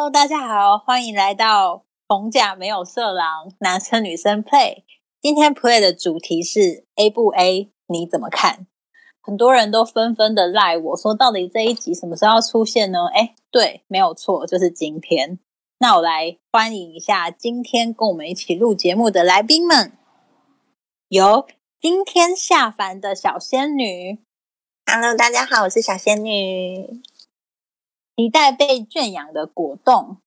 Hello，大家好，欢迎来到逢甲没有色狼，男生女生 Play。今天 Play 的主题是 A 不 A，你怎么看？很多人都纷纷的赖我说，到底这一集什么时候要出现呢？哎，对，没有错，就是今天。那我来欢迎一下今天跟我们一起录节目的来宾们，有今天下凡的小仙女。Hello，大家好，我是小仙女。期待被圈养的果冻。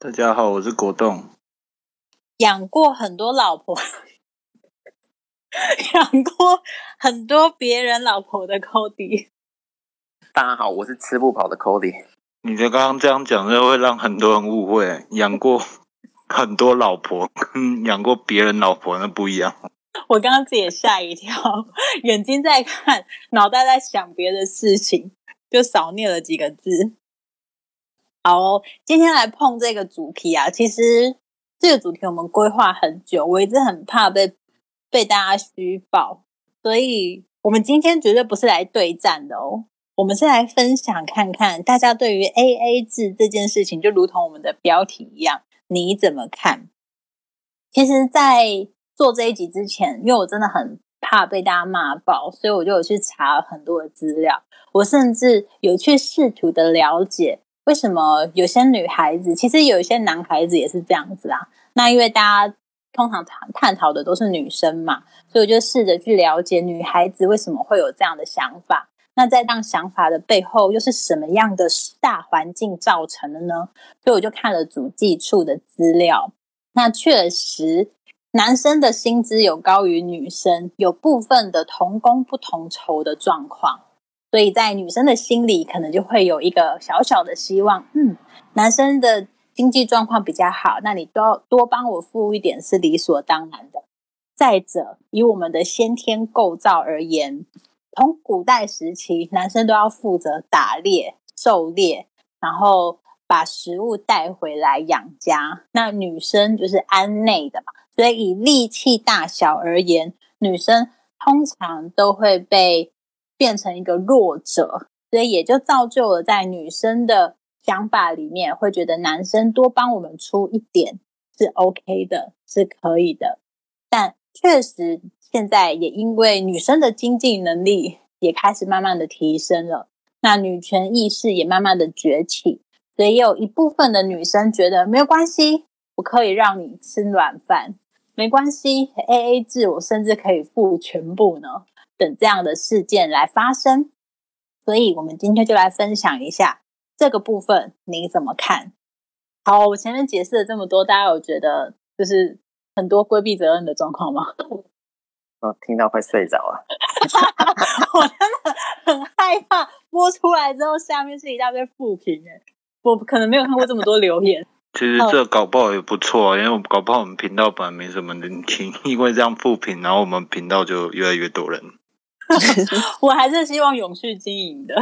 大家好，我是果冻。养过很多老婆，养过很多别人老婆的 Cody。大家好，我是吃不饱的 Cody。你觉得刚刚这样讲，就会让很多人误会，养过很多老婆跟 养过别人老婆那不一样。我刚刚自己也吓一跳，眼睛在看，脑袋在想别的事情。就少念了几个字。好，今天来碰这个主题啊。其实这个主题我们规划很久，我一直很怕被被大家虚报，所以我们今天绝对不是来对战的哦。我们是来分享看看大家对于 A A 制这件事情，就如同我们的标题一样，你怎么看？其实，在做这一集之前，因为我真的很。怕被大家骂爆，所以我就有去查很多的资料。我甚至有去试图的了解，为什么有些女孩子，其实有一些男孩子也是这样子啊。那因为大家通常探探讨的都是女生嘛，所以我就试着去了解女孩子为什么会有这样的想法。那在这样想法的背后，又是什么样的大环境造成的呢？所以我就看了主计处的资料，那确实。男生的薪资有高于女生，有部分的同工不同酬的状况，所以在女生的心里可能就会有一个小小的希望，嗯，男生的经济状况比较好，那你多多帮我付一点是理所当然的。再者，以我们的先天构造而言，从古代时期，男生都要负责打猎、狩猎，然后把食物带回来养家，那女生就是安内的嘛。所以以力气大小而言，女生通常都会被变成一个弱者，所以也就造就了在女生的想法里面，会觉得男生多帮我们出一点是 OK 的，是可以的。但确实现在也因为女生的经济能力也开始慢慢的提升了，那女权意识也慢慢的崛起，所以有一部分的女生觉得没有关系，我可以让你吃软饭。没关系，A A 制，我甚至可以付全部呢。等这样的事件来发生，所以我们今天就来分享一下这个部分，你怎么看？好，我前面解释了这么多，大家有觉得就是很多规避责任的状况吗？我 听到快睡着了 我真的很害怕播出来之后下面是一大堆负评哎，我可能没有看过这么多留言。其实这搞不好也不错，啊因为我搞不好我们频道本来没什么人听，因为这样复评，然后我们频道就越来越多人。我还是希望永续经营的。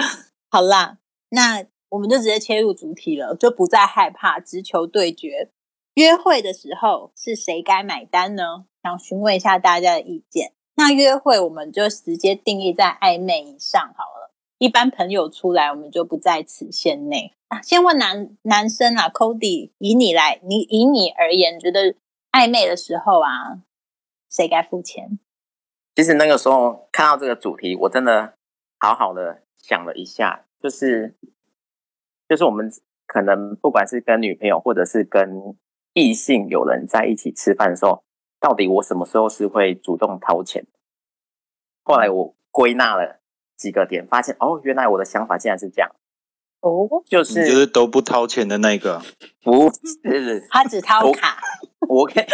好啦，那我们就直接切入主题了，就不再害怕直球对决。约会的时候是谁该买单呢？想询问一下大家的意见。那约会我们就直接定义在暧昧以上好了，一般朋友出来我们就不在此限内。啊，先问男男生啊，Cody，以你来，你以你而言，觉得暧昧的时候啊，谁该付钱？其实那个时候看到这个主题，我真的好好的想了一下，就是就是我们可能不管是跟女朋友，或者是跟异性有人在一起吃饭的时候，到底我什么时候是会主动掏钱？后来我归纳了几个点，发现哦，原来我的想法竟然是这样。哦，就是就是都不掏钱的那个，不是他只掏卡。我跟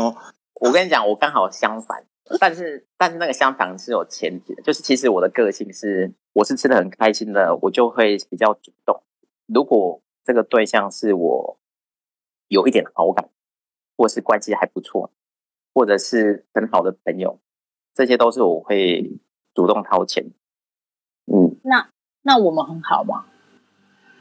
我跟你讲，我刚好相反，但是但是那个相反是有前提的，就是其实我的个性是，我是吃的很开心的，我就会比较主动。如果这个对象是我有一点好感，或是关系还不错，或者是很好的朋友，这些都是我会主动掏钱。嗯，那那我们很好吗？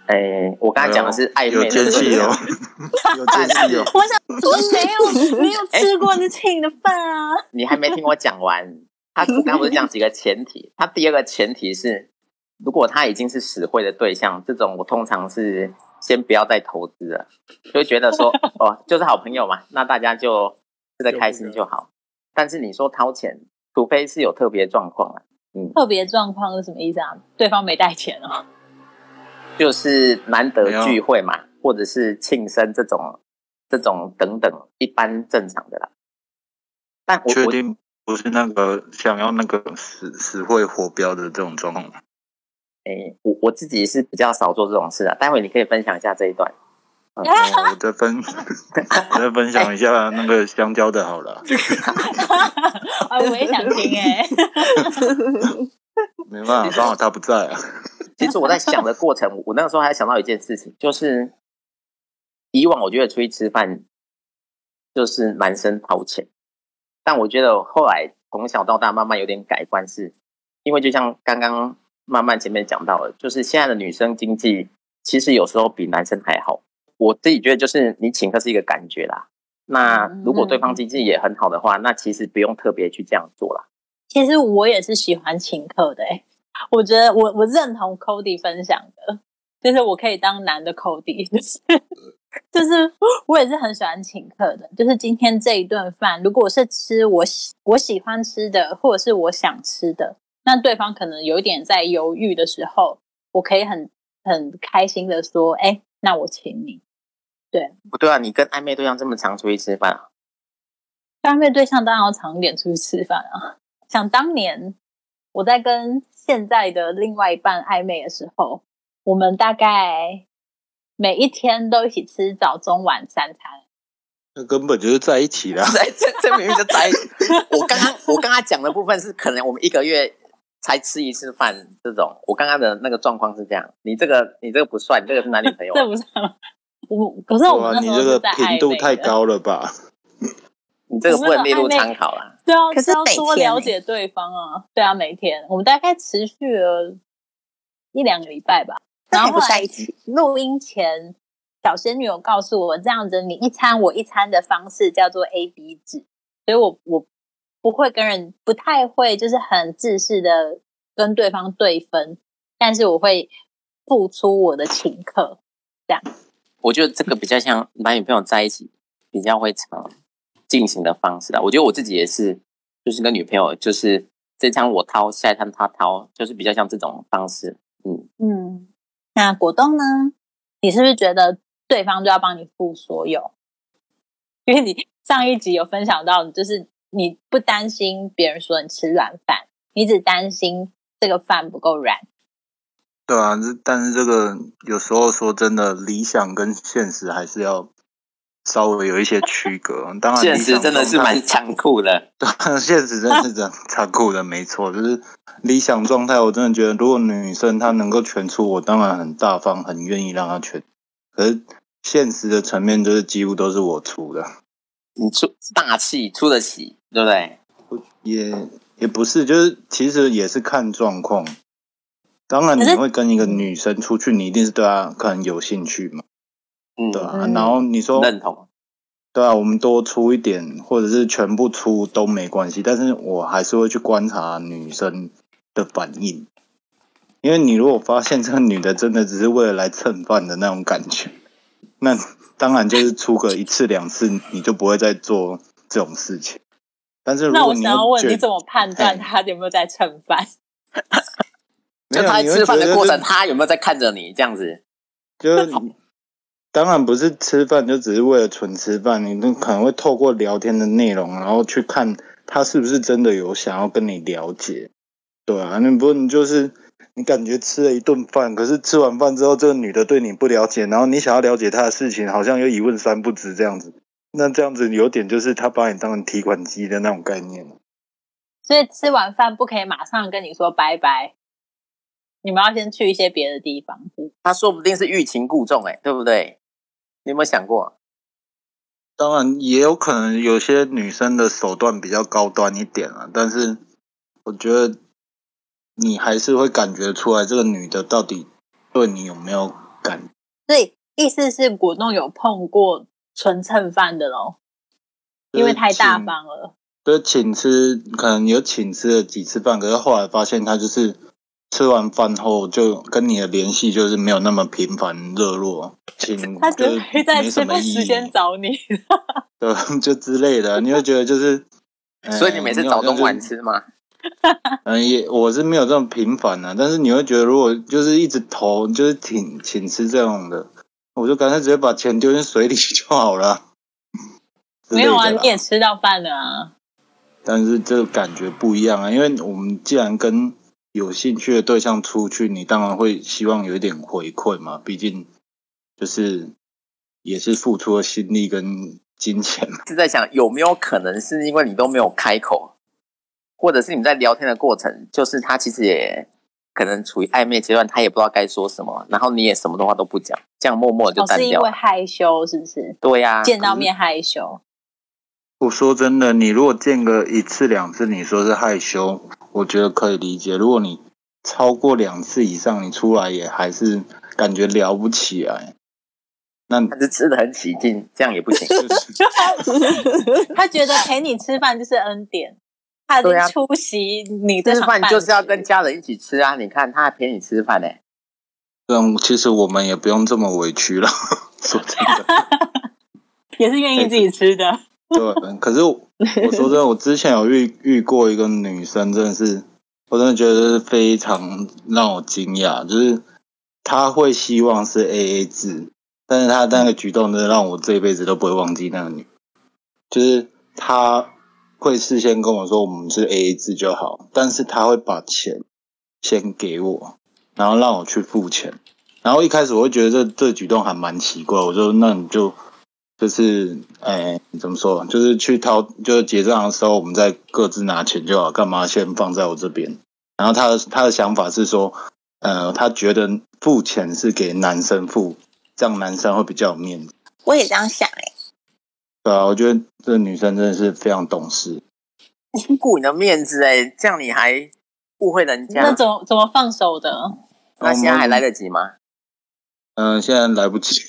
哎，我刚才讲的是暧昧，有奸细哦，有奸细哦。我想我没有没有吃过你请的饭啊。你还没听我讲完，他刚刚不是讲几个前提？他第二个前提是如果他已经是实惠的对象，这种我通常是先不要再投资了，就觉得说哦，就是好朋友嘛，那大家就吃的开心就好。但是你说掏钱，除非是有特别状况啊，嗯，特别状况是什么意思啊？对方没带钱哦，就是难得聚会嘛，或者是庆生这种、这种等等，一般正常的啦。但我我确定不是那个想要那个死死会火标的这种状况吗？诶，我我自己是比较少做这种事啊。待会你可以分享一下这一段。哦我再分，我 再分享一下那个香蕉的好了，啊，我也想听哎、没办法，刚好他不在啊。其实我在想的过程，我那个时候还想到一件事情，就是以往我觉得出去吃饭就是男生掏钱，但我觉得后来从小到大慢慢有点改观是，因为就像刚刚慢慢前面讲到的，就是现在的女生经济其实有时候比男生还好。我自己觉得就是你请客是一个感觉啦。那如果对方经济也很好的话，那其实不用特别去这样做啦。其实我也是喜欢请客的哎、我觉得我我认同 Cody 分享的，就是我可以当男的 Cody，就是 就是我也是很喜欢请客的。就是今天这一顿饭，如果是吃我喜我喜欢吃的，或者是我想吃的，那对方可能有一点在犹豫的时候，我可以很很开心的说，哎、那我请你。不对啊，你跟暧昧对象这么常出去吃饭啊？暧昧对象当然要常一点出去吃饭啊。想当年我在跟现在的另外一半暧昧的时候，我们大概每一天都一起吃早中晚三餐。那根本就是在一起啦。这这这明明就在一起。我刚刚我刚刚讲的部分是可能我们一个月才吃一次饭这种，我刚刚的那个状况是这样。你这个你这个不算，你这个是男女朋友啊。这不算吗？我可是我，们那你这个时候是在频度太高了吧？你这个不能列入参考啦。对啊，可是每要多了解对方啊。对啊，每天我们大概持续了一两个礼拜吧。然后后来在一起录音前，小仙女有告诉我，这样子你一餐我一餐的方式叫做 A B 制，所以我我不会跟人不太会就是很自私的跟对方对分，但是我会付出我的请客。我觉得这个比较像男女朋友在一起比较会常进行的方式啦。我觉得我自己也是，就是跟女朋友，就是这餐我掏，下一餐他掏，就是比较像这种方式。嗯，嗯，那果冻呢？你是不是觉得对方就要帮你付所有？因为你上一集有分享到，就是你不担心别人说你吃软饭，你只担心这个饭不够软。对啊，这但是这个有时候说真的，理想跟现实还是要稍微有一些区隔。当然，现实真的是蛮残酷的。对现实真的是这样残酷的，没错。就是理想状态，我真的觉得，如果女生她能够全出，我当然很大方，很愿意让她全。可是现实的层面，就是几乎都是我出的，你出大气出得起，对不对？也也不是，就是其实也是看状况。当然，你会跟一个女生出去，你一定是对她可能有兴趣嘛，嗯，对啊。嗯然后你说认同。对啊，我们多出一点，或者是全部出都没关系，但是我还是会去观察女生的反应，因为你如果发现这个女的真的只是为了来蹭饭的那种感觉，那当然就是出个一次两次，你就不会再做这种事情。但是那我想要问，你怎么判断她有没有在蹭饭？没有就他在吃饭的过程，他有没有在看着你这样子？就是 当然不是吃饭，就只是为了纯吃饭，你都可能会透过聊天的内容，然后去看他是不是真的有想要跟你了解，对啊，你不你就是你感觉吃了一顿饭，可是吃完饭之后，这个女的对你不了解，然后你想要了解她的事情，好像又一问三不知这样子，那这样子有点就是她把你当成提款机的那种概念。所以吃完饭不可以马上跟你说拜拜，你们要先去一些别的地方。他说不定是欲擒故纵，哎，对不对？你有没有想过？当然也有可能有些女生的手段比较高端一点啊，但是我觉得你还是会感觉出来这个女的到底对你有没有感。所以意思是果冻有碰过纯蹭饭的咯，因为太大方了。就是请吃，可能有请吃了几次饭，可是后来发现她就是吃完饭后就跟你的联系就是没有那么频繁热络，请他只就会在什么时间，找你。对，就之类的，你会觉得就是，呃所以你每次早中晚，吃吗？嗯，也我是没有这种频繁的、但是你会觉得如果就是一直投，就是请请吃这种的，我就干脆直接把钱丢进水里就好了。没有啊，你也吃到饭了啊。但是这个感觉不一样啊，因为我们既然跟有兴趣的对象出去，你当然会希望有一点回馈嘛，毕竟就是也是付出了心力跟金钱。是在想有没有可能是因为你都没有开口，或者是你们在聊天的过程，就是他其实也可能处于暧昧阶段，他也不知道该说什么，然后你也什么的话都不讲，这样默默地就哦，是因。为害羞是不是？对呀、见到面害羞。我说真的，你如果见个一次两次，你说是害羞，我觉得可以理解。如果你超过两次以上，你出来也还是感觉聊不起来，那他是吃的很起劲，这样也不行。他觉得陪你吃饭就是恩典，他已经对啊出席你这吃场饭就是要跟家人一起吃啊！你看他还陪你吃饭呢、这样其实我们也不用这么委屈了。说真的。也是愿意自己吃的。对，可是我说真的，我之前有遇遇过一个女生，真的是，我真的觉得是非常让我惊讶，就是她会希望是 A A 制，但是她那个举动真的让我这一辈子都不会忘记那个女，就是她会事先跟我说我们是 A A 制就好，但是她会把钱先给我，然后让我去付钱，然后一开始我会觉得这这举动还蛮奇怪，我说那你就。就是，哎，怎么说？就是去掏，就是结账的时候，我们再各自拿钱就好，干嘛先放在我这边？然后他的他的想法是说，呃，他觉得付钱是给男生付，这样男生会比较有面子。我也这样想哎、对啊，我觉得这女生真的是非常懂事。你顾你的面子哎、这样你还误会人家那，怎么怎么放手的？那现在还来得及吗？嗯、现在来不及。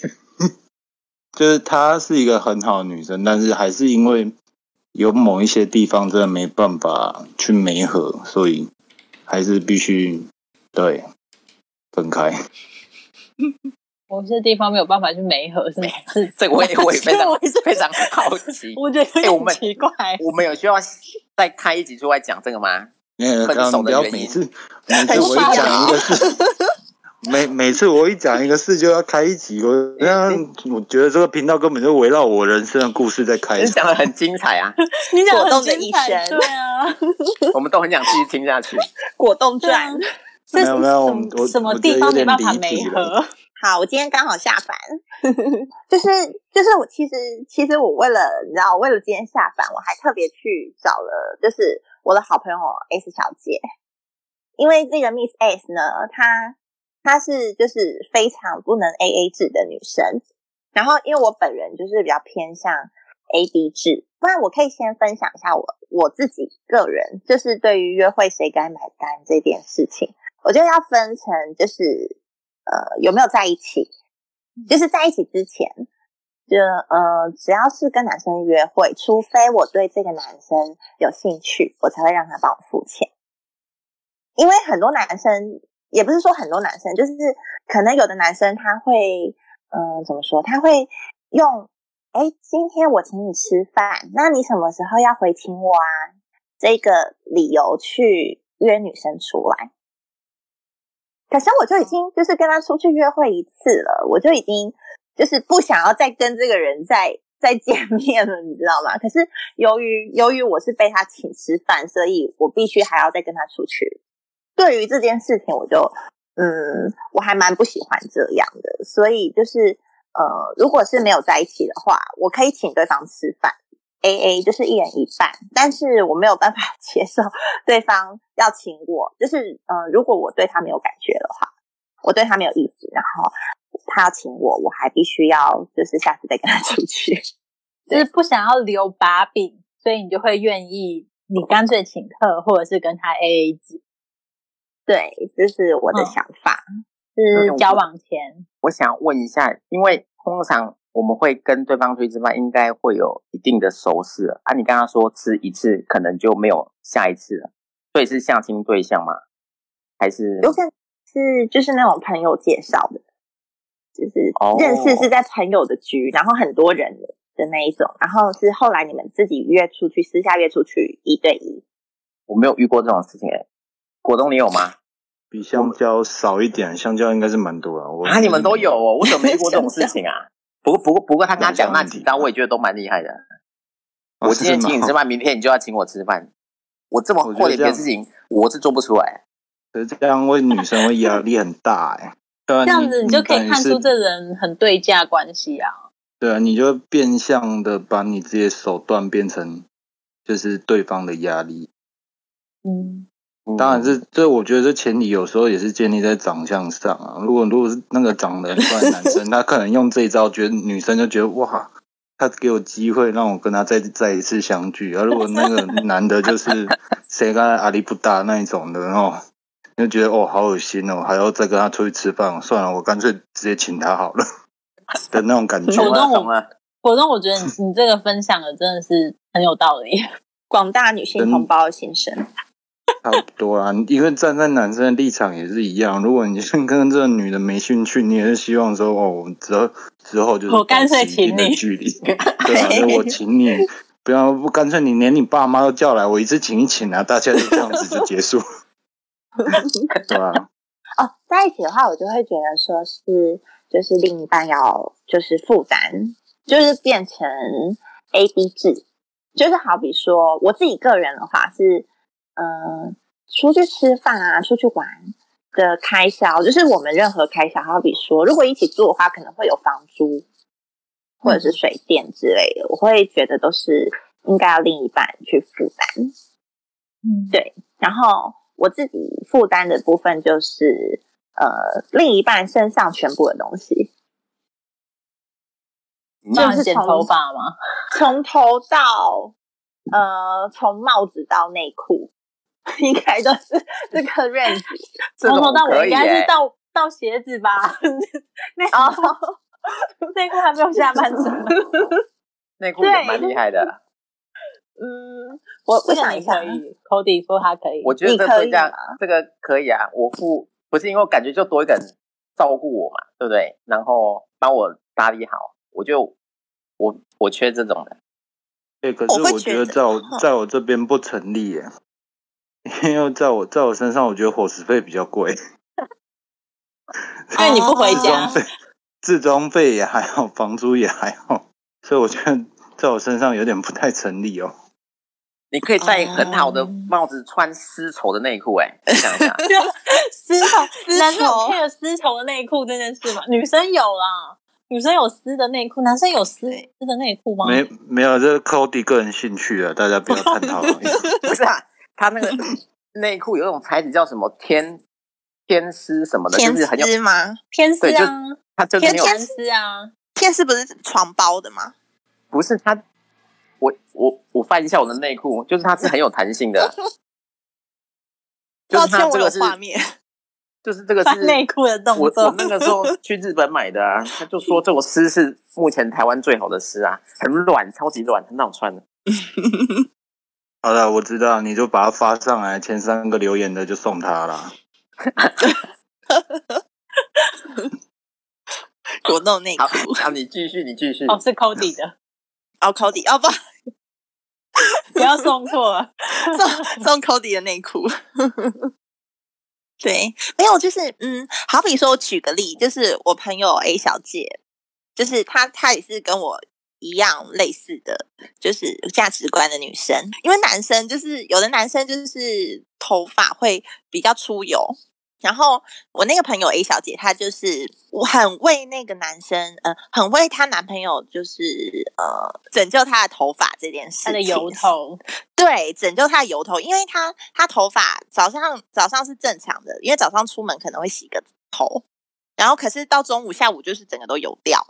就是她是一个很好的女生，但是还是因为有某一些地方真的没办法去媒合，所以还是必须对分开。某些地方没有办法去媒合，是是。这个我也我也非常 我也是非常好奇。我觉得有点哎我们奇怪。我们有需要再开一集出来讲这个吗？分手的原因刚不要每次每次我一讲一个事，每每次我一讲一个事就要开一集，我 那我觉得这个频道根本就围绕我人生的故事在开你。讲的很精彩啊，你讲果冻的很精彩一生对啊，我们都很想继续听下去。果冻传。没有没有什么我什么我觉得地方有点没办法离题媒了合？好，我今天刚好下凡，就是就是我其实其实我为了你知道，为了今天下凡，我还特别去找了就是我的好朋友 S 小姐，因为这个 Miss S 呢，她她是就是非常不能 AA 制的女生，然后因为我本人就是比较偏向 AB 制，不然我可以先分享一下我我自己个人就是对于约会谁该买单这件事情，我觉得要分成就是。呃，有没有在一起？就是在一起之前，就呃，只要是跟男生约会，除非我对这个男生有兴趣，我才会让他帮我付钱。因为很多男生，也不是说很多男生，就是可能有的男生他会，嗯、怎么说？他会用，哎，今天我请你吃饭，那你什么时候要回请我啊？这个理由去约女生出来。可是我就已经就是跟他出去约会一次了，我就已经就是不想要再跟这个人再再见面了，你知道吗？可是由于由于我是被他请吃饭，所以我必须还要再跟他出去。对于这件事情，我就嗯，我还蛮不喜欢这样的。所以就是呃，如果是没有在一起的话，我可以请对方吃饭。A A 就是一人一半，但是我没有办法接受对方要请我，就是呃，如果我对他没有感觉的话，我对他没有意思，然后他要请我，我还必须要就是下次再跟他出去，就是不想要留把柄，所以你就会愿意，你干脆请客，或者是跟他 A A 制。对，这是我的嗯想法。是交往前，我想问一下，因为通常我们会跟对方出去吃饭，应该会有一定的熟识啊。你刚刚说吃一次，可能就没有下一次了，所以是相亲对象吗？还是有可能是就是那种朋友介绍的，就是哦认识是在朋友的局，然后很多人的那一种，然后是后来你们自己约出去，私下约出去一对一。我没有遇过这种事情哎、果冻你有吗？比香蕉少一点，香蕉应该是蛮多啊。我啊，你们都有哦，我怎么没遇过这种事情啊？不过不过不过他跟他讲那几招，我也觉得都蛮厉害的。哦我今天请你吃饭，明天你就要请我吃饭。我这么我觉得厚脸皮的事情，我是做不出来。可是这样为女生会压力很大哎、对啊，这样子你就可以看出这人很对价关系啊。对啊，你就变相的把你自己的手段变成就是对方的压力。嗯，当然是，这我觉得这前提有时候也是建立在长相上啊。如果如果是那个长得很帅的男生，他可能用这一招，觉得女生就觉得哇，他给我机会让我跟他再再一次相聚。而、如果那个 男的就是谁跟他阿里不搭那一种的，然后就觉得哦好恶心哦，还要再跟他出去吃饭，算了，我干脆直接请他好了 的那种感觉。懂了我懂懂了，果冻，我觉得你你这个分享的真的是很有道理。广大女性同胞的心声，差不多啦，因为站在男生的立场也是一样。如果你先跟这个女的没兴趣，你也是希望说，哦，我们之后之后就是我干脆请你。距离，对啊，所以我请你，不要不干脆你连你爸妈都叫来，我一次请一请啊，大家就这样子就结束，对吧、哦，在一起的话，我就会觉得说是，就是另一半要就是负担，就是变成 A B 制，就是好比说我自己个人的话是，嗯、出去吃饭啊，出去玩的开销，就是我们任何开销，好比说如果一起住的话，可能会有房租或者是水电之类的，我会觉得都是应该要另一半去负担。嗯，对，然后我自己负担的部分就是呃另一半身上全部的东西，就是剪头发吗？从头到呃从帽子到内裤，应该都是这个 range 从头到尾应该是到到鞋子吧？内裤。内裤还没有下半身。内裤也蛮厉害的。嗯，我我这个想一下你可，以，Cody 说他可以。我觉得你可以这这样吗这个可以啊，我付不是因为我感觉就多一个人照顾我嘛，对不对？然后帮我打理好，我就我我缺这种的。对，可我是我会觉得在我嗯在我这边不成立耶，因为在我在我身上，我觉得伙食费比较贵，因为你不回家自装费也还好，房租也还好，所以我觉得在我身上有点不太成立哦。你可以戴很好的哦帽子，穿丝绸的内裤，哎，丝绸，丝男生有丝绸的内裤这件事吗？女生有啦，女生有丝的内裤，男生有丝丝的内裤吗？没没有，这是 Cody 个人兴趣啊，大家不要探讨。不是啊？他那个 内裤有一种材质叫什么天天丝什么的，天就是很有，丝吗？天丝啊，它就是很有，偏丝啊，天丝不是床包的吗？不是它。我我我翻一下我的内裤，就是它是很有弹性的，就是它这个是，面。就是这个 是翻内裤的动我我。那个时候去日本买的啊，他就说这种丝是目前台湾最好的丝啊，很软，超级软，很好穿的。好了，我知道，你就把它发上来，前三个留言的就送他啦。果冻内裤，好，你继续，你继续。哦，是 Cody 的，哦，Cody，哦不，不要送错了。送送 Cody 的内裤。对，没有，就是嗯，好比说，我举个例，就是我朋友 A 小姐，就是她，她也是跟我一样类似的，就是价值观的女生。因为男生就是有的男生就是头发会比较出油，然后我那个朋友 A 小姐，她就是我很为那个男生，呃，很为她男朋友，就是呃，拯救她的头发这件事情，他的油头，对，拯救她的油头，因为她她头发早上早上是正常的，因为早上出门可能会洗个头，然后可是到中午下午就是整个都油掉，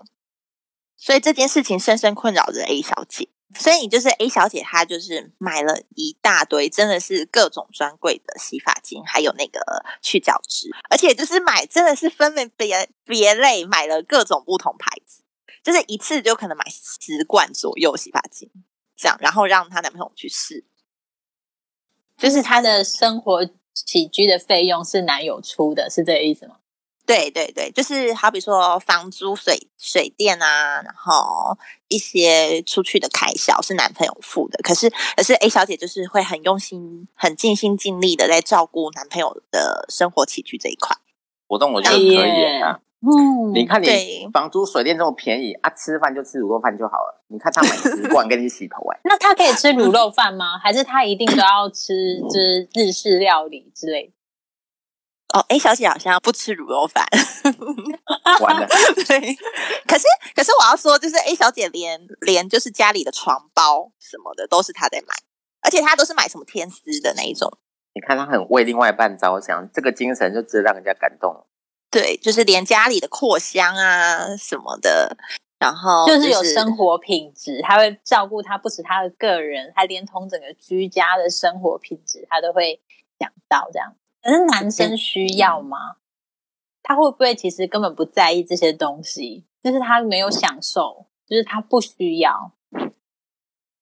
所以这件事情深深困扰着 A 小姐。所以就是 A 小姐，她就是买了一大堆，真的是各种专柜的洗发精，还有那个去角质，而且就是买真的是分门别别类，买了各种不同牌子，就是一次就可能买十罐左右洗发精，这样，然后让她男朋友去试。就是她的生活起居的费用是男友出的，是这个意思吗？对对对，就是好比说房租、水水电啊，然后一些出去的开销是男朋友付的。可是可是 A 小姐就是会很用心、很尽心尽力的在照顾男朋友的生活起居这一块。活动我觉得可以啊。嗯，你看你房租、水电这么便宜啊，吃饭就吃卤肉饭就好了。你看他买十罐给你洗头哎、那他可以吃卤肉饭吗？还是他一定都要吃就是日式料理之类的？哦，A 小姐好像不吃卤肉饭，完了，对。可是可是我要说，就是 A 小姐连连就是家里的床包什么的都是她在买，而且她都是买什么天丝的那一种。你看她很为另外一半着想，这个精神就值得让人家感动。对，就是连家里的扩香啊什么的，然后就是有生活品质，她会照顾她，不止她的个人，还连同整个居家的生活品质，她都会想到这样。可是男生需要吗？他会不会其实根本不在意这些东西？就是他没有享受，就是他不需要。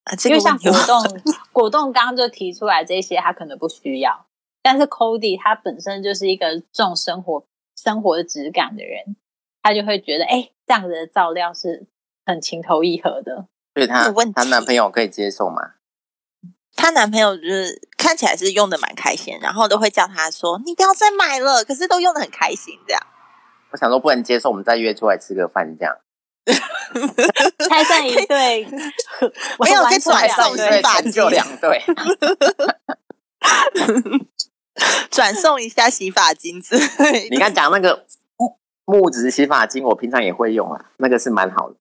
啊，这因为像果冻，果冻刚刚就提出来这些，他可能不需要。但是 Cody 他本身就是一个重生活生活的质感的人，他就会觉得，哎、这样子的照料是很情投意合的。所以她有问题她男朋友可以接受吗？她男朋友就是看起来是用的蛮开心，然后都会叫她说：“你不要再买了。”可是都用的很开心，这样。我想说不能接受，我们再约出来吃个饭这样。拆散一对，没有完再转送成两对洗发成就两对，转送一下洗发精之类。你刚讲那个木质洗发精，我平常也会用啊，那个是蛮好的。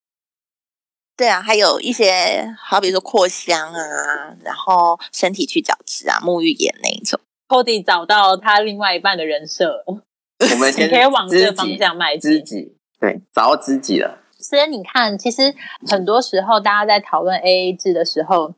对啊，还有一些好比说扩香啊，然后身体去角质啊、沐浴盐那一种。Cody 找到他另外一半的人设，你我们 先可以往这知个方向迈进。知己，对，找到知己了。所以你看，其实很多时候大家在讨论 AA 制的时候，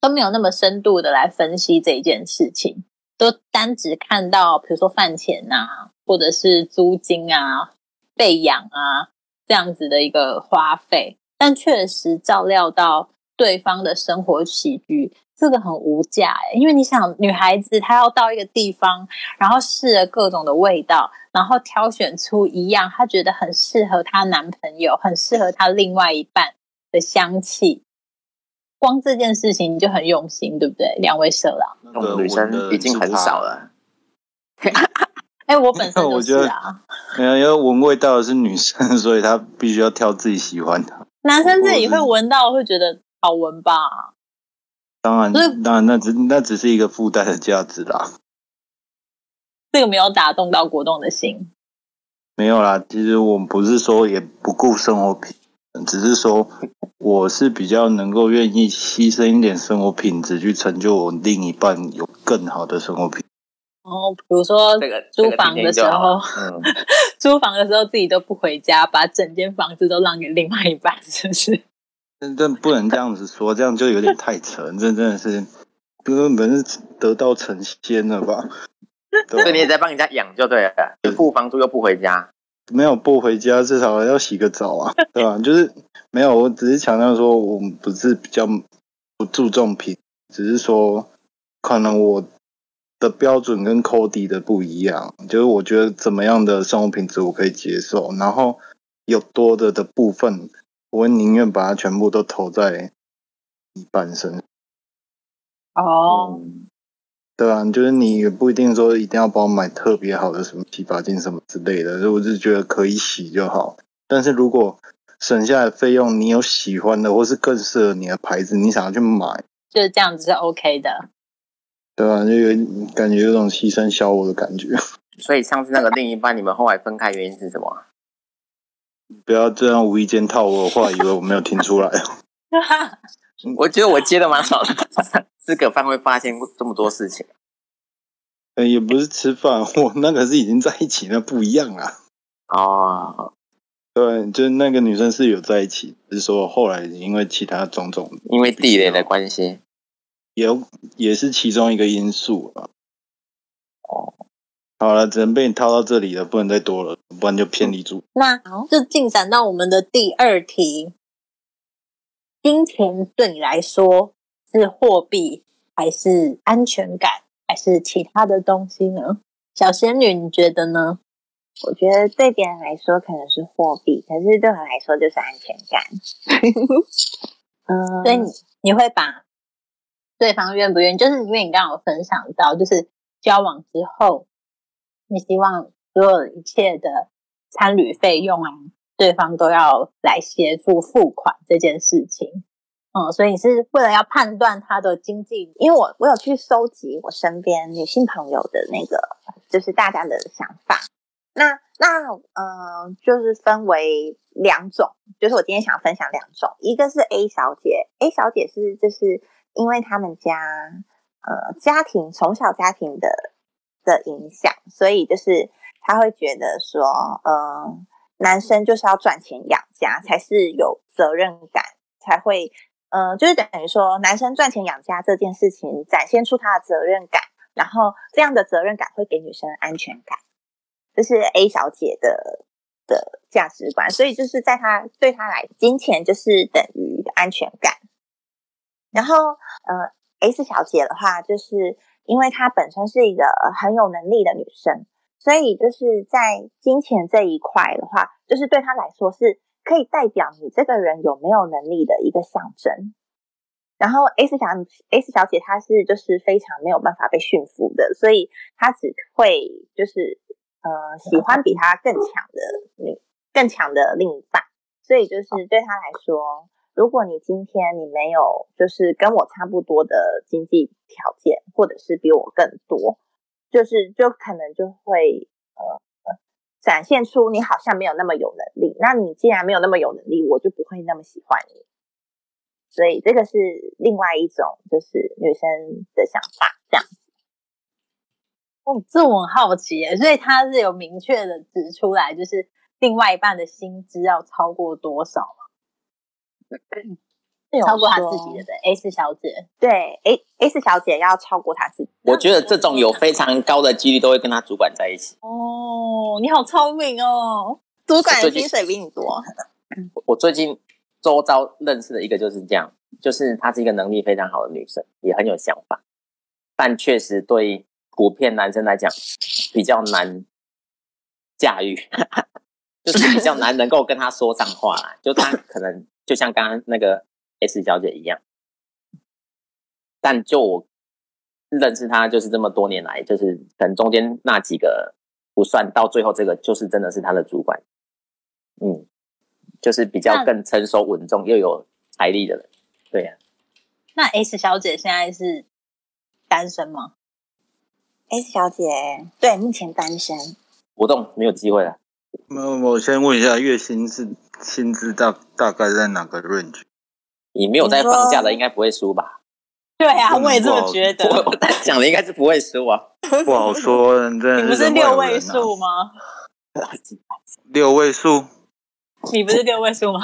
都没有那么深度的来分析这一件事情，都单只看到比如说饭钱啊，或者是租金啊、备养啊这样子的一个花费，但确实照料到对方的生活起居，这个很无价哎、因为你想，女孩子她要到一个地方，然后试了各种的味道，然后挑选出一样她觉得很适合她男朋友、很适合她另外一半的香气。光这件事情你就很用心，对不对？两位色狼，那个女生已经很少。了。哎，我本身 就我觉得是啊，没有，因为闻味道的是女生，所以她必须要挑自己喜欢的。男生自己会闻到，会觉得好闻吧？当然当然，那只那只是一个附带的价值啦。这个没有打动到果冻的心。没有啦，其实我们不是说也不顾生活品，只是说我是比较能够愿意牺牲一点生活品质，去成就我另一半有更好的生活品。然后比如说这个租房的时候，租房的时候自己都不回家，把整间房子都让给另外一半，是不是？但但不能这样子说，这样就有点太扯，这真的是根本是得道成仙了吧？对所以你也在帮人家养就对了，付房租又不回家，没有不回家，至少要洗个澡啊，对吧？就是没有，我只是强调说，我们不是比较不注重品，只是说可能我的标准跟 Cody 的不一样，就是我觉得怎么样的生活品质我可以接受，然后有多的的部分，我会宁愿把它全部都投在一半身上。哦，嗯，对啊，就是你也不一定说一定要帮我买特别好的什么洗发精什么之类的，所以我是觉得可以洗就好。但是如果省下来的费用，你有喜欢的或是更适合你的牌子，你想要去买，就是这样子是 OK 的。对啊、就有感觉有种牺牲小我的感觉。所以上次那个另一半，你们后来分开原因是什么？不要这样无意间套我的话，以为我没有听出来。我觉得我接的蛮好的，吃个饭会发现这么多事情。呃也不是吃饭，我那个是已经在一起，那不一样啊。哦，对，就是那个女生是有在一起，只是说后来因为其他种种，因为地雷的关系。也有也是其中一个因素啊。哦，好了，只能被你套到这里了，不能再多了，不然就偏离主。那就进展到我们的第二题：金钱对你来说是货币还是安全感？还是其他的东西呢？小仙女，你觉得呢？我觉得对别人来说可能是货币，可是对我来说就是安全感。嗯，所以你你会把对方愿不愿意，就是因为你刚刚有分享到，就是交往之后，你希望所有一切的参旅费用啊，对方都要来协助付款这件事情。嗯，所以你是为了要判断他的经济，因为我我有去收集我身边女性朋友的那个，就是大家的想法。那那呃，就是分为两种，就是我今天想分享两种，一个是 A 小姐，A 小姐是就是因为他们家呃家庭从小家庭的的影响，所以就是他会觉得说，呃，男生就是要赚钱养家才是有责任感，才会。嗯，就是等于说，男生赚钱养家这件事情，展现出他的责任感，然后这样的责任感会给女生安全感，这是 A 小姐的的价值观。所以就是在她对她来，金钱就是等于安全感。然后，呃，S 小姐的话，就是因为她本身是一个很有能力的女生，所以就是在金钱这一块的话，就是对她来说是。可以代表你这个人有没有能力的一个象征。然后 S 小 S 小姐她是就是非常没有办法被驯服的，所以她只会就是呃喜欢比她更强的女更强的另一半。所以就是对她来说，如果你今天你没有就是跟我差不多的经济条件，或者是比我更多，就是就可能就会呃。展现出你好像没有那么有能力，那你既然没有那么有能力，我就不会那么喜欢你。所以这个是另外一种，就是女生的想法这样子。哦，这我很好奇耶，所以他是有明确的指出来，就是另外一半的薪资要超过多少吗？超过他自己的 S 小姐，对 A S 小姐要超过他自己。我觉得这种有非常高的几率都会跟他主管在一起。哦，你好聪明哦！主管的薪水比你多。我最近周遭认识的一个就是这样，就是她是一个能力非常好的女生，也很有想法，但确实对普遍男生来讲比较难驾驭，就是比较难能够跟他说上话啦。就他 可能就像刚刚那个。S 小姐一样，但就我认识他，就是这么多年来，就是等中间那几个不算，到最后这个就是真的是他的主管，嗯，就是比较更成熟稳重又有财力的人，对呀。那 S 小姐现在是单身吗？S 小姐对，目前单身，活动没有机会了。那我先问一下，月薪是薪资大大概在哪个 range？你没有在放假的，应该不会输吧？对啊，我也这么觉得。我讲的应该是不会输啊，不好说。真的，你不是六位数吗？六位数？你不是六位数吗？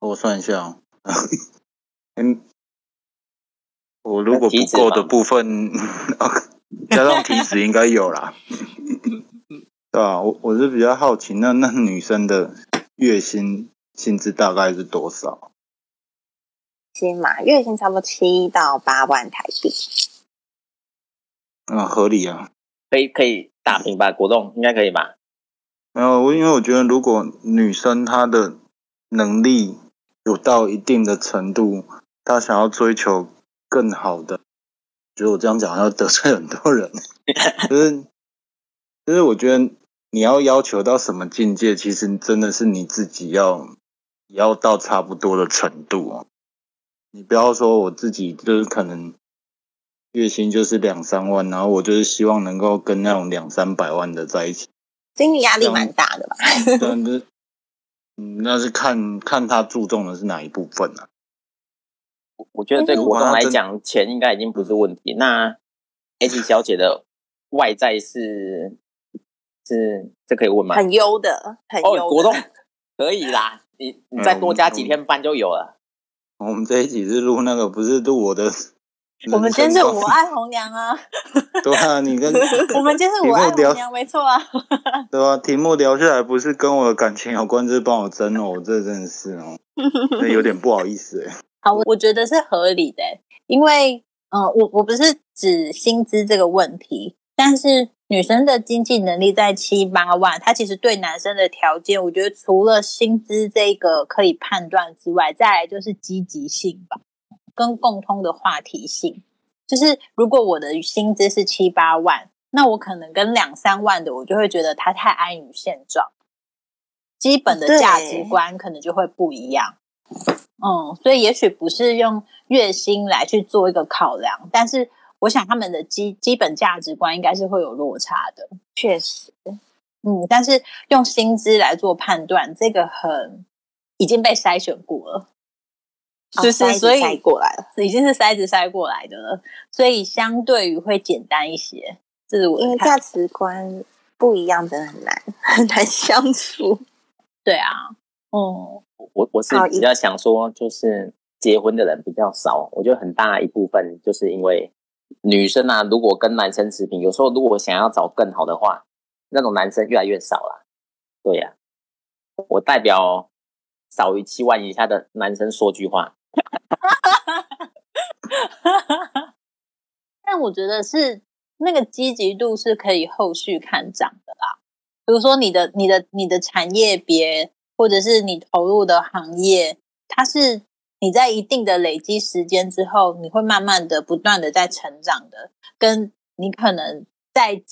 我算一下，嗯，我如果不够的部分，加上体脂应该有啦。对啊，我我是比较好奇，那那女生的月薪薪资大概是多少？薪嘛，月薪差不多七到八万台币。嗯，合理啊，可以可以打平吧？果冻应该可以吧？没有，我因为我觉得，如果女生她的能力有到一定的程度，她想要追求更好的，觉得我这样讲要得罪很多人。就是，就是我觉得你要要求到什么境界，其实真的是你自己要要到差不多的程度哦。你不要说我自己就是可能月薪就是两三万，然后我就是希望能够跟那种两三百万的在一起，心理压力蛮大的吧？对，嗯，那是看看他注重的是哪一部分啊？我我觉得对股东来讲，钱应该已经不是问题。那 A 级小姐的外在是是这可以问吗？很优的，很优。国栋可以啦，你你再多加几天班就有了。我们这一集是录那个，不是录我的。我们今天是我爱红娘啊。对啊，你跟 我们今天是我爱红娘，没错啊。对啊，题目聊下来不是跟我的感情有关，就是帮我争哦，这真的是哦，有点不好意思哎。好，我觉得是合理的，因为嗯，我我不是指薪资这个问题，但是女生的经济能力在七八万，她其实对男生的条件，我觉得除了薪资这个可以判断之外，再来就是积极性吧，跟共通的话题性。就是如果我的薪资是七八万，那我可能跟两三万的，我就会觉得他太安于现状，基本的价值观可能就会不一样。嗯，所以也许不是用月薪来去做一个考量，但是我想他们的基基本价值观应该是会有落差的。确实，嗯，但是用薪资来做判断，这个很已经被筛选过了，就是所以筛过来了，已经是筛子筛过来的了，所以相对于会简单一些。这是我因为价值观不一样，真的很难很难相处。对啊，哦。我我是比较想说，就是结婚的人比较少，我觉得很大一部分就是因为女生啊，如果跟男生持平，有时候如果想要找更好的话，那种男生越来越少了。对呀，我代表少于七万以下的男生说句话。但我觉得是那个积极度是可以后续看涨的啦，比如说你的你的你的产业别。或者是你投入的行业，它是你在一定的累积时间之后，你会慢慢的、不断的在成长的。跟你可能在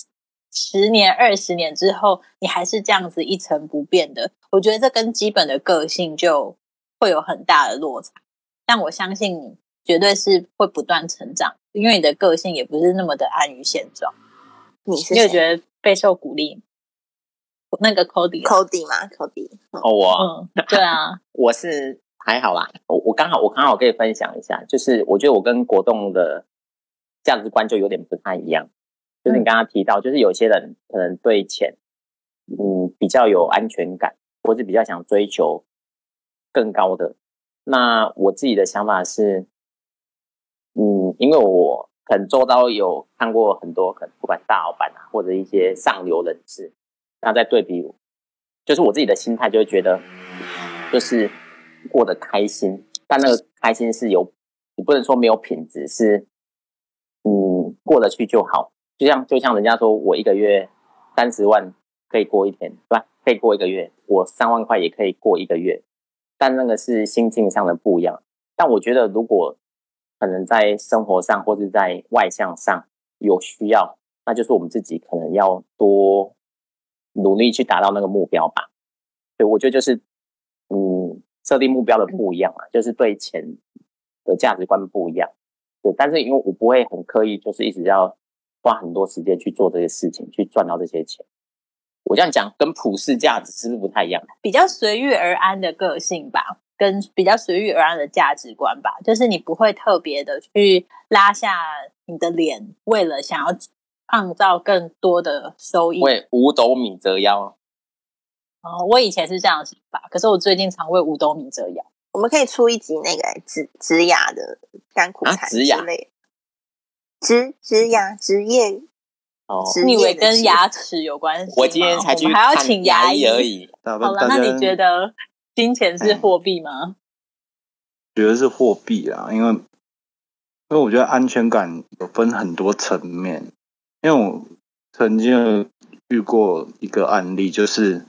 十年、二十年之后，你还是这样子一成不变的。我觉得这跟基本的个性就会有很大的落差。但我相信你绝对是会不断成长，因为你的个性也不是那么的安于现状。你是你有觉得备受鼓励？那个 Cody，Cody 吗，Cody。哦，我，对啊，我是还好啦。我我刚好我刚好可以分享一下，就是我觉得我跟国栋的价值观就有点不太一样。就是你刚刚提到，就是有些人可能对钱，嗯，比较有安全感，或者比较想追求更高的。那我自己的想法是，嗯，因为我可能周遭有看过很多，可能不管大老板啊，或者一些上流人士。那在对比，就是我自己的心态，就会觉得，就是过得开心，但那个开心是有，你不能说没有品质，是，嗯，过得去就好。就像就像人家说我一个月三十万可以过一天，对吧？可以过一个月，我三万块也可以过一个月，但那个是心境上的不一样。但我觉得，如果可能在生活上或者在外向上有需要，那就是我们自己可能要多。努力去达到那个目标吧。对，我觉得就是，设定目标的不一样啊，就是对钱的价值观不一样。对，但是因为我不会很刻意，就是一直要花很多时间去做这些事情，去赚到这些钱。我这样讲，跟普世价值是不是不太一样？比较随遇而安的个性吧，跟比较随遇而安的价值观吧，就是你不会特别的去拉下你的脸，为了想要。创造更多的收益，为五斗米折腰。哦，我以前是这样想法，可是我最近常为五斗米折腰。我们可以出一集那个植植牙的干苦谈之类，植植牙职业哦，你以为跟牙齿有关系？我今天才去还要请牙医而已。好了，那你觉得金钱是货币吗？觉得是货币啊，因为因为我觉得安全感有分很多层面。因为我曾经遇过一个案例，就是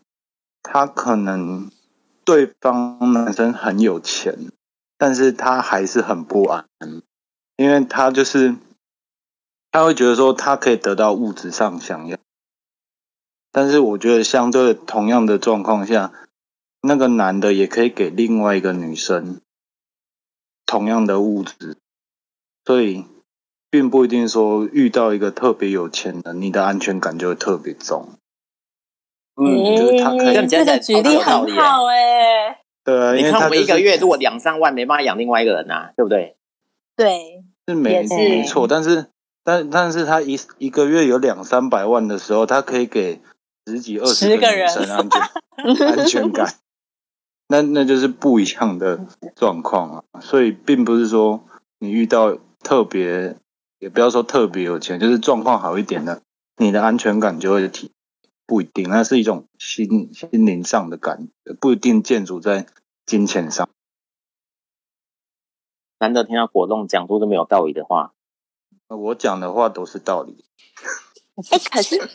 他可能对方男生很有钱，但是他还是很不安，因为他就是他会觉得说他可以得到物质上想要，但是我觉得相对同样的状况下，那个男的也可以给另外一个女生同样的物质，所以。并不一定说遇到一个特别有钱的，你的安全感就会特别重。嗯，就是他可以这个举例很好哎。对啊，你看我一个月如果两三万，没办法养另外一个人呐，对不对？对，是没没错。但是，但但是他一一个月有两三百万的时候，他可以给十几二十个人安全安全感。那那就是不一样的状况啊。所以，并不是说你遇到特别。也不要说特别有钱，就是状况好一点的，你的安全感就会提，不一定，那是一种心心灵上的感觉，不一定建筑在金钱上。难得听到果冻讲出这么有道理的话，我讲的话都是道理。哎，可是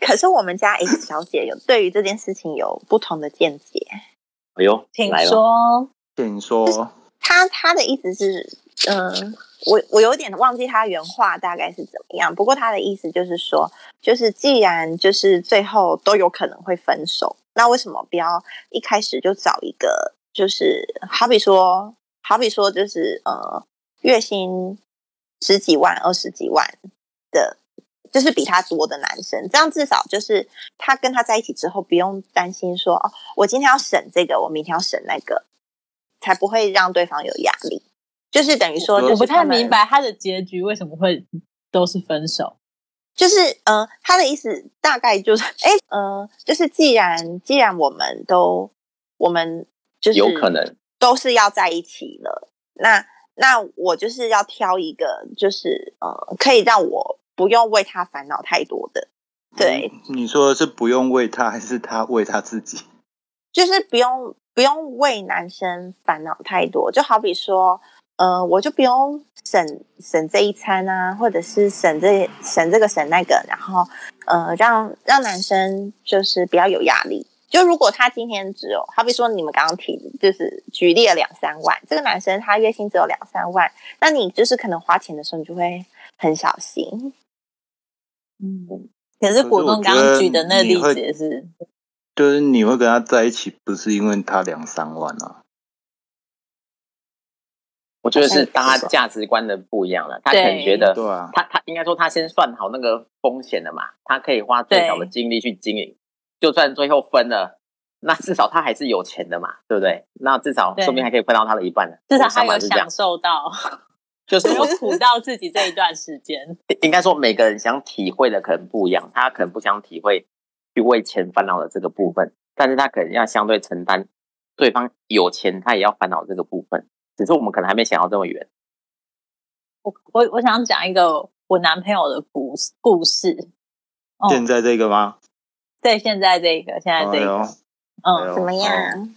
可是我们家 S 小姐有对于这件事情有不同的见解。哎呦，请说。请说，她她的意思是，嗯、我我有点忘记他原话大概是怎么样。不过他的意思就是说，就是既然就是最后都有可能会分手，那为什么不要一开始就找一个，就是好比说，好比说，就是呃，月薪十几万、二十几万的，就是比他多的男生，这样至少就是他跟他在一起之后，不用担心说哦，我今天要省这个，我明天要省那个，才不会让对方有压力。就是等于说，我我不太明白他的结局为什么会都是分手。就是呃，他的意思大概就是，哎，呃，就是既然既然我们都我们就是有可能都是要在一起了，那那我就是要挑一个，就是呃，可以让我不用为他烦恼太多的，对，你说的是不用为他，还是他为他自己？就是不用不用为男生烦恼太多，就好比说，呃，我就不用省省这一餐啊，或者是省这省这个省那个，然后呃，让让男生就是比较有压力。就如果他今天只有，好比说你们刚刚提，就是举例了两三万，这个男生他月薪只有两三万，那你就是可能花钱的时候，你就会很小心。嗯，可是果冻刚刚举的那个例子也是，就是你会跟他在一起，不是因为他两三万啊？我觉得是大家价值观的不一样了。他可能对觉得对啊，他他应该说他先算好那个风险了嘛，他可以花最少的精力去经营，就算最后分了，那至少他还是有钱的嘛，对不对？那至少对说不定还可以分到他的一半呢。至少他有享，受到，就是 有苦到自己这一段时间。应该说每个人想体会的可能不一样，他可能不想体会去为钱烦恼的这个部分，但是他可能要相对承担对方有钱，他也要烦恼这个部分，只是我们可能还没想到这么远。我我我想讲一个我男朋友的故事故事。哦，现在这个吗？对，现在这个，现在这个，嗯，怎么样？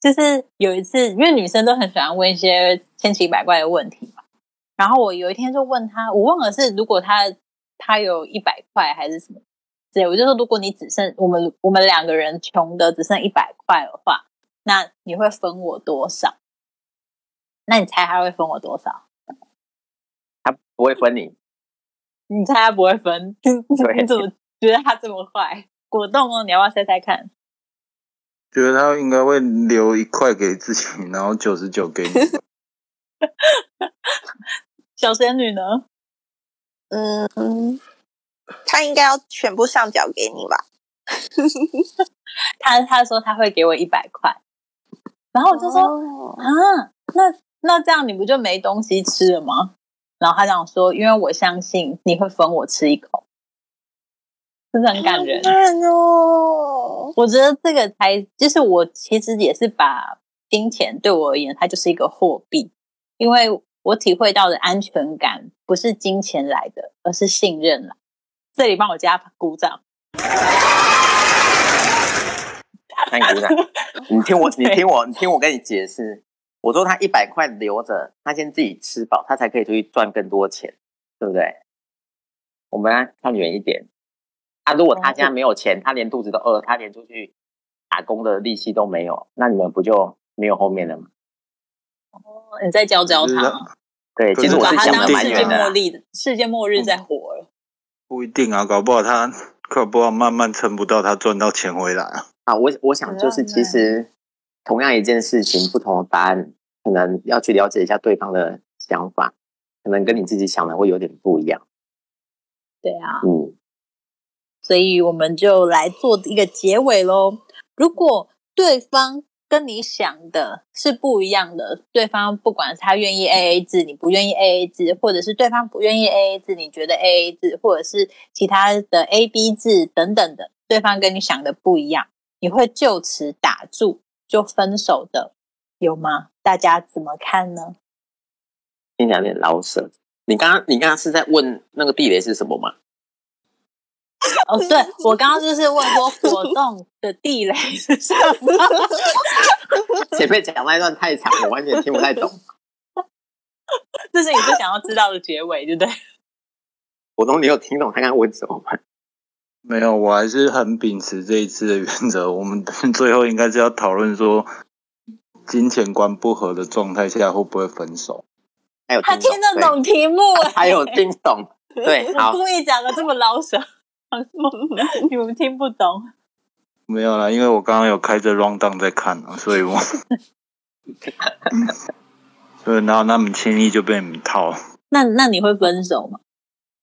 就是有一次，因为女生都很喜欢问一些千奇百怪的问题嘛。然后我有一天就问他，我忘了是如果他他有一百块还是什么之类，我就说如果你只剩我们我们两个人穷的只剩一百块的话，那你会分我多少？那你猜他会分我多少？他不会分你，你猜他不会分？你怎么觉得他这么坏？果冻哦，你要不要猜猜看？觉得他应该会留一块给自己，然后九十九给你。小仙女呢？嗯嗯，他应该要全部上缴给你吧？他他说他会给我一百块，然后我就说、哦啊，那那这样你不就没东西吃了吗？然后他这样说，因为我相信你会分我吃一口，真的很感人。哦。我觉得这个才就是我其实也是把金钱对我而言，它就是一个货币，因为我体会到的安全感不是金钱来的，而是信任来。这里帮我加鼓掌。那你鼓掌。你听我，你听我，你听我跟你解释。我说他一百块留着，他先自己吃饱，他才可以出去赚更多钱，对不对？我们来看远一点。他、如果他家没有钱，他连肚子都饿，他连出去打工的力气都没有，那你们不就没有后面了吗？你再教教他，对，其实我是想的世界蛮远的啦。末日，世界末日在火了。不一定啊，搞不好他搞不好慢慢撑不到他赚到钱回来啊。啊，我我想就是，其实同样一件事情，不同的答案，可能要去了解一下对方的想法，可能跟你自己想的会有点不一样。对啊，嗯，所以我们就来做一个结尾喽。如果对方跟你想的是不一样的，对方不管是他愿意 A A 制，你不愿意 A A 制，或者是对方不愿意 A A 制，你觉得 A A 制，或者是其他的 A B 制等等的，对方跟你想的不一样，你会就此打住就分手的，有吗？大家怎么看呢？听起来有点老舍。你刚刚你刚刚是在问那个地雷是什么吗？哦，对我刚刚就是问说活动的地雷是什么？前面讲那一段太长，我完全听不太懂。这是你最想要知道的结尾，对不对？我懂你有听懂他刚刚问什么吗？没有，我还是很秉持这一次的原则。我们 最后应该是要讨论说，金钱观不合的状态下会不会分手？还有他听得懂题目对，还有听懂，对，我，故意讲的这么老舍，想说你们听不懂。没有啦，因为我刚刚有开着 round down 在看啊，所以我，所以然后那么轻易就被你们套。那那你会分手吗？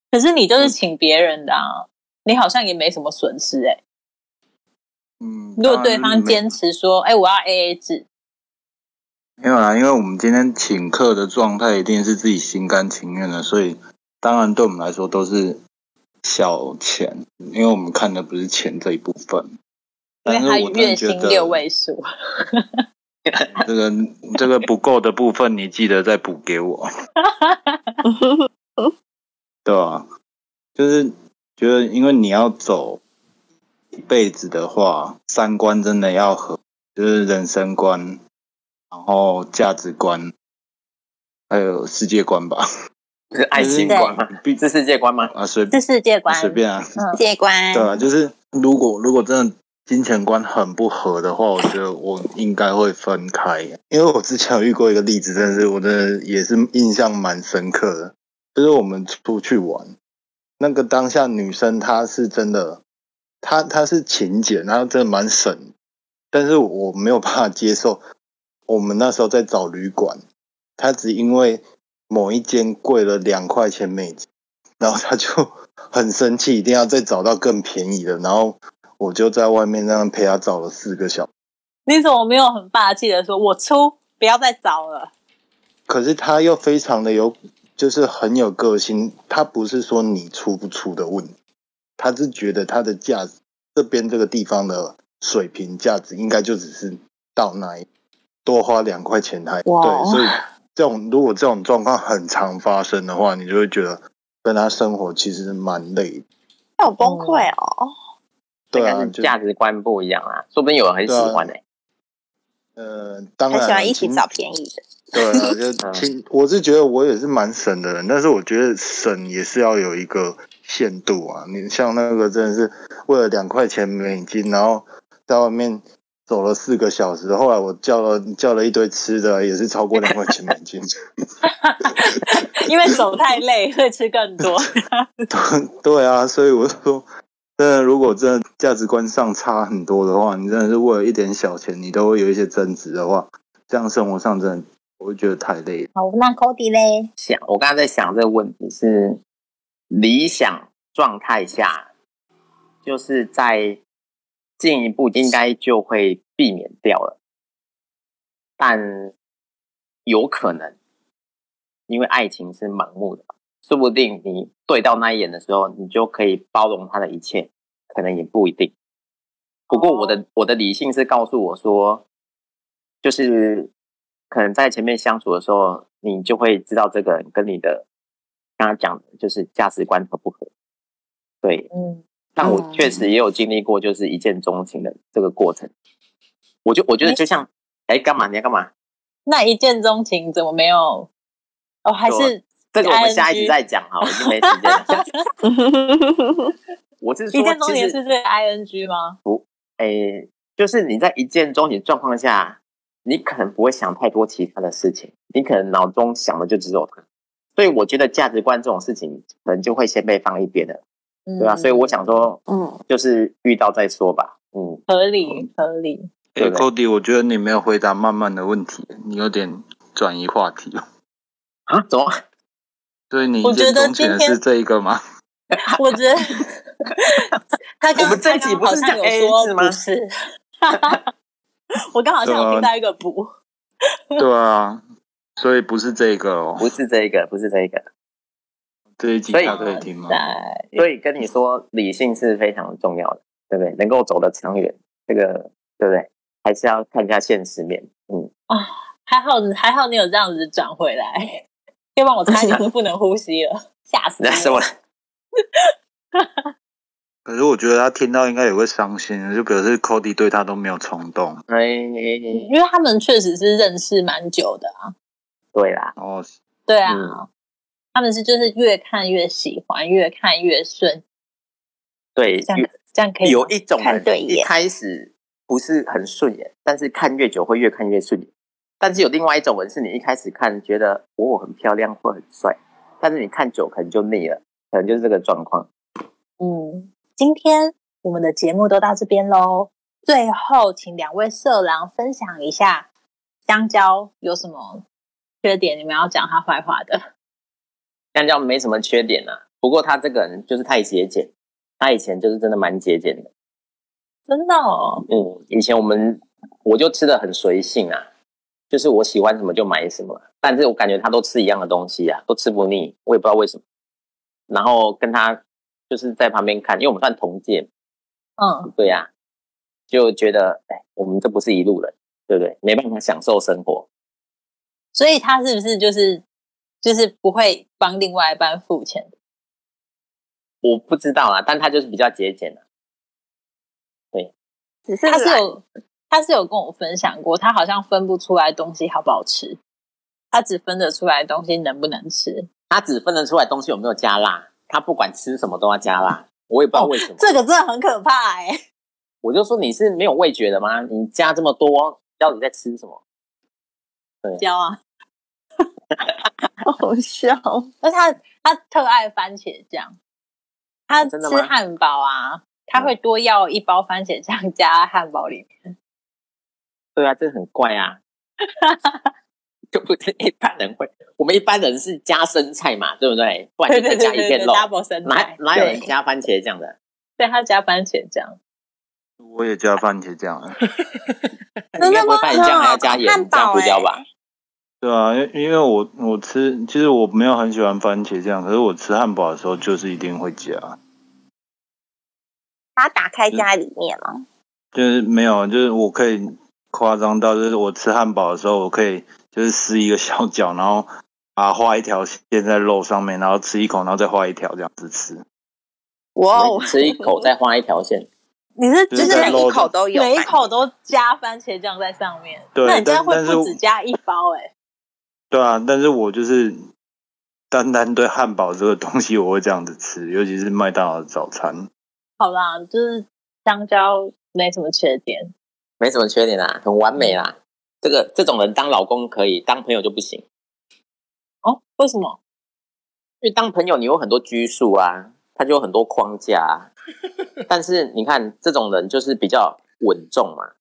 可是你就是请别人的啊，你好像也没什么损失哎、嗯，如果对方坚持说，哎、我要 A A 制，没有啦，因为我们今天请客的状态一定是自己心甘情愿的，所以当然对我们来说都是小钱，因为我们看的不是钱这一部分。因为他但是我月薪六位数。这个这个不够的部分，你记得再补给我。对啊，就是觉得，因为你要走一辈子的话，三观真的要合，就是人生观，然后价值观，还有世界观吧。是爱情观吗？必是世界观吗？啊，随是世界观，随便啊，世界观对啊，就是如果如果真的金钱观很不合的话，我觉得我应该会分开，因为我之前有遇过一个例子，真的是我真的也是印象蛮深刻的，就是我们出去玩，那个当下女生她是真的，她她是勤俭，她真的蛮省，但是我没有办法接受，我们那时候在找旅馆，她只因为某一间贵了两块钱美金，然后她就很生气，一定要再找到更便宜的，然后我就在外面那样陪她找了四个小时。你怎么没有很霸气的说，我出，不要再找了？可是她又非常的有，就是很有个性。他不是说你出不出的问题，他是觉得他的价值这边这个地方的水平价值应该就只是到那一多花两块钱还哇对，所以这种如果这种状况很常发生的话，你就会觉得跟他生活其实蛮累的。好崩溃哦！对啊，价值观不一样啊，说不定有人很喜欢欸呢、呃，当很然喜欢一起找便宜的，对啊，就亲，我是觉得我也是蛮省的人，但是我觉得省也是要有一个限度啊。你像那个真的是为了两块钱美金，然后在外面走了四个小时，后来我叫了叫了一堆吃的，也是超过两块钱美金。因为走太累，会吃更多。对啊，所以我就说，真的，如果真的价值观上差很多的话，你真的是为了一点小钱，你都会有一些争执的话，这样生活上真的我会觉得太累了。好，那 Cody 嘞？想，我刚才在想这个问题是理想状态下，就是在进一步应该就会避免掉了，但有可能因为爱情是盲目的嘛，说不定你对到那一眼的时候，你就可以包容他的一切，可能也不一定。不过我的、我的理性是告诉我说，就是可能在前面相处的时候，你就会知道这个人跟你的刚刚讲的就是价值观合不合。对，嗯，但我确实也有经历过，就是一见钟情的这个过程。我就我觉得就像，哎，干嘛？你要干嘛？那一见钟情怎么没有？哦，还是这个我们下一集再讲哈，我已经没时间了。我是一说，见钟情是这 ing 吗？不，哎，就是你在一见钟情的状况下，你可能不会想太多其他的事情，你可能脑中想的就只有他。所以我觉得价值观这种事情，可能就会先被放一边的，对吧、嗯所以我想说，嗯，就是遇到再说吧。嗯，合理合理。哎、对不 c o d y 我觉得你没有回答慢慢的问题，你有点转移话题哦。啊，怎么？所以你我觉得今天是这一个吗？我觉得 他刚我们这一集不是讲有 AA 说制吗不是，我刚好像有听到一个不，对啊，所以不是这个哦。不是这个，不是这个。这一集所以他可以听吗？在所以跟你说，理性是非常重要的，对不对？能够走得长远，这个对不对？还是要看一下现实面。嗯啊，还好还好你有这样子转回来，要不然我差点 不能呼吸了，吓死那什么我！？可是我觉得他听到应该也会伤心，就表示 Cody 对他都没有冲动。哎，因为他们确实是认识蛮久的啊，对啦，哦对啊，嗯他们是就是越看越喜欢，越看越顺，对，这样这样可以有一种看人一对眼开始不是很顺眼，但是看越久会越看越顺眼。但是有另外一种人，是你一开始看觉得哦很漂亮或很帅，但是你看久可能就腻了，可能就是这个状况。嗯，今天我们的节目都到这边喽。最后，请两位色狼分享一下香蕉有什么缺点，你们要讲他坏话的。香蕉没什么缺点啊，不过他这个人就是太节俭，他以前就是真的蛮节俭的。真的哦，嗯，以前我们我就吃的很随性啊，就是我喜欢什么就买什么，但是我感觉他都吃一样的东西啊，都吃不腻，我也不知道为什么。然后跟他就是在旁边看，因为我们算同届，嗯，对呀、就觉得哎，我们这不是一路人，对不对？没办法享受生活。所以他是不是就是就是不会帮另外一半付钱？我不知道啊，但他就是比较节俭啊。只是他是有他是有跟我分享过，他好像分不出来东西好不好吃，他只分得出来东西能不能吃。他只分得出来东西有没有加辣，他不管吃什么都要加辣，我也不知道为什么。这个真的很可怕哎、我就说你是没有味觉的吗？你加这么多，到底在吃什么？教啊，好笑。那他他特爱番茄酱，他吃汉堡啊，他会多要一包番茄酱加汉堡里面。对啊，这很怪啊，就不是一般人会。我们一般人是加生菜嘛，对不对？不然就再加一片肉，，double 生哪菜，哪有人加番茄酱的？对他加番茄酱，我也加番茄酱啊。你应该不会番茄酱还要加盐加胡椒吧？对啊，因因为我我吃，其实我没有很喜欢番茄酱，可是我吃汉堡的时候就是一定会加，把它打开加在里面了。就是没有，就是我可以夸张到，就是我吃汉堡的时候，我可以就是撕一个小角，然后啊画一条线在肉上面，然后吃一口，然后再画一条这样子吃。哇哦，吃一口再画一条线，你是就就是是每一口都有，每一口都加番茄酱在上面，对那你这样会但但是不止加一包哎、对啊，但是我就是单单对汉堡这个东西，我会这样子吃，尤其是麦当劳的早餐。好啦，就是香蕉没什么缺点，没什么缺点啊，很完美啦。这个这种人当老公可以，当朋友就不行。哦，为什么？因为当朋友你有很多拘束啊，他就有很多框架啊。但是你看这种人就是比较稳重嘛，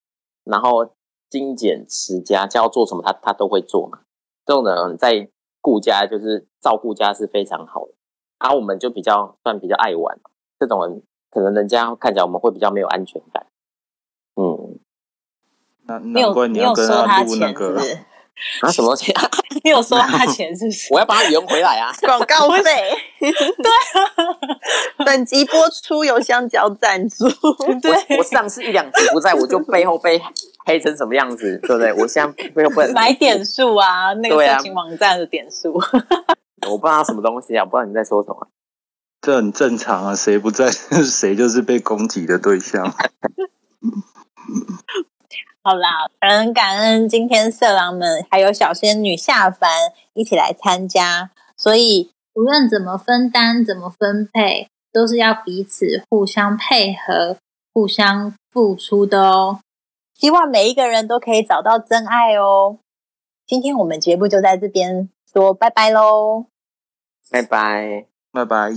然后精简持家，叫他做什么他他都会做嘛。这种人在顾家就是照顾家是非常好的，而、我们就比较算比较爱玩，这种人可能人家看起来我们会比较没有安全感。你有难怪你有收要跟他他钱是录那个不，是？啊什么东西？你有收他钱是不是？我要把他圆回来啊！广告费。对啊，本集播出由香蕉赞助。对我我上次一两集不在，我就背后被黑成什么样子，对不对？我现在背后不能买点数啊，那个色情网站的点数。我不知道什么东西啊，我不知道你在说什么。这很正常啊，谁不在谁就是被攻击的对象。好啦，感恩感恩，今天色狼们还有小仙女下凡一起来参加，所以无论怎么分担、怎么分配，都是要彼此互相配合、互相付出的哦。希望每一个人都可以找到真爱哦。今天我们节目就在这边说拜拜喽。拜拜。拜拜。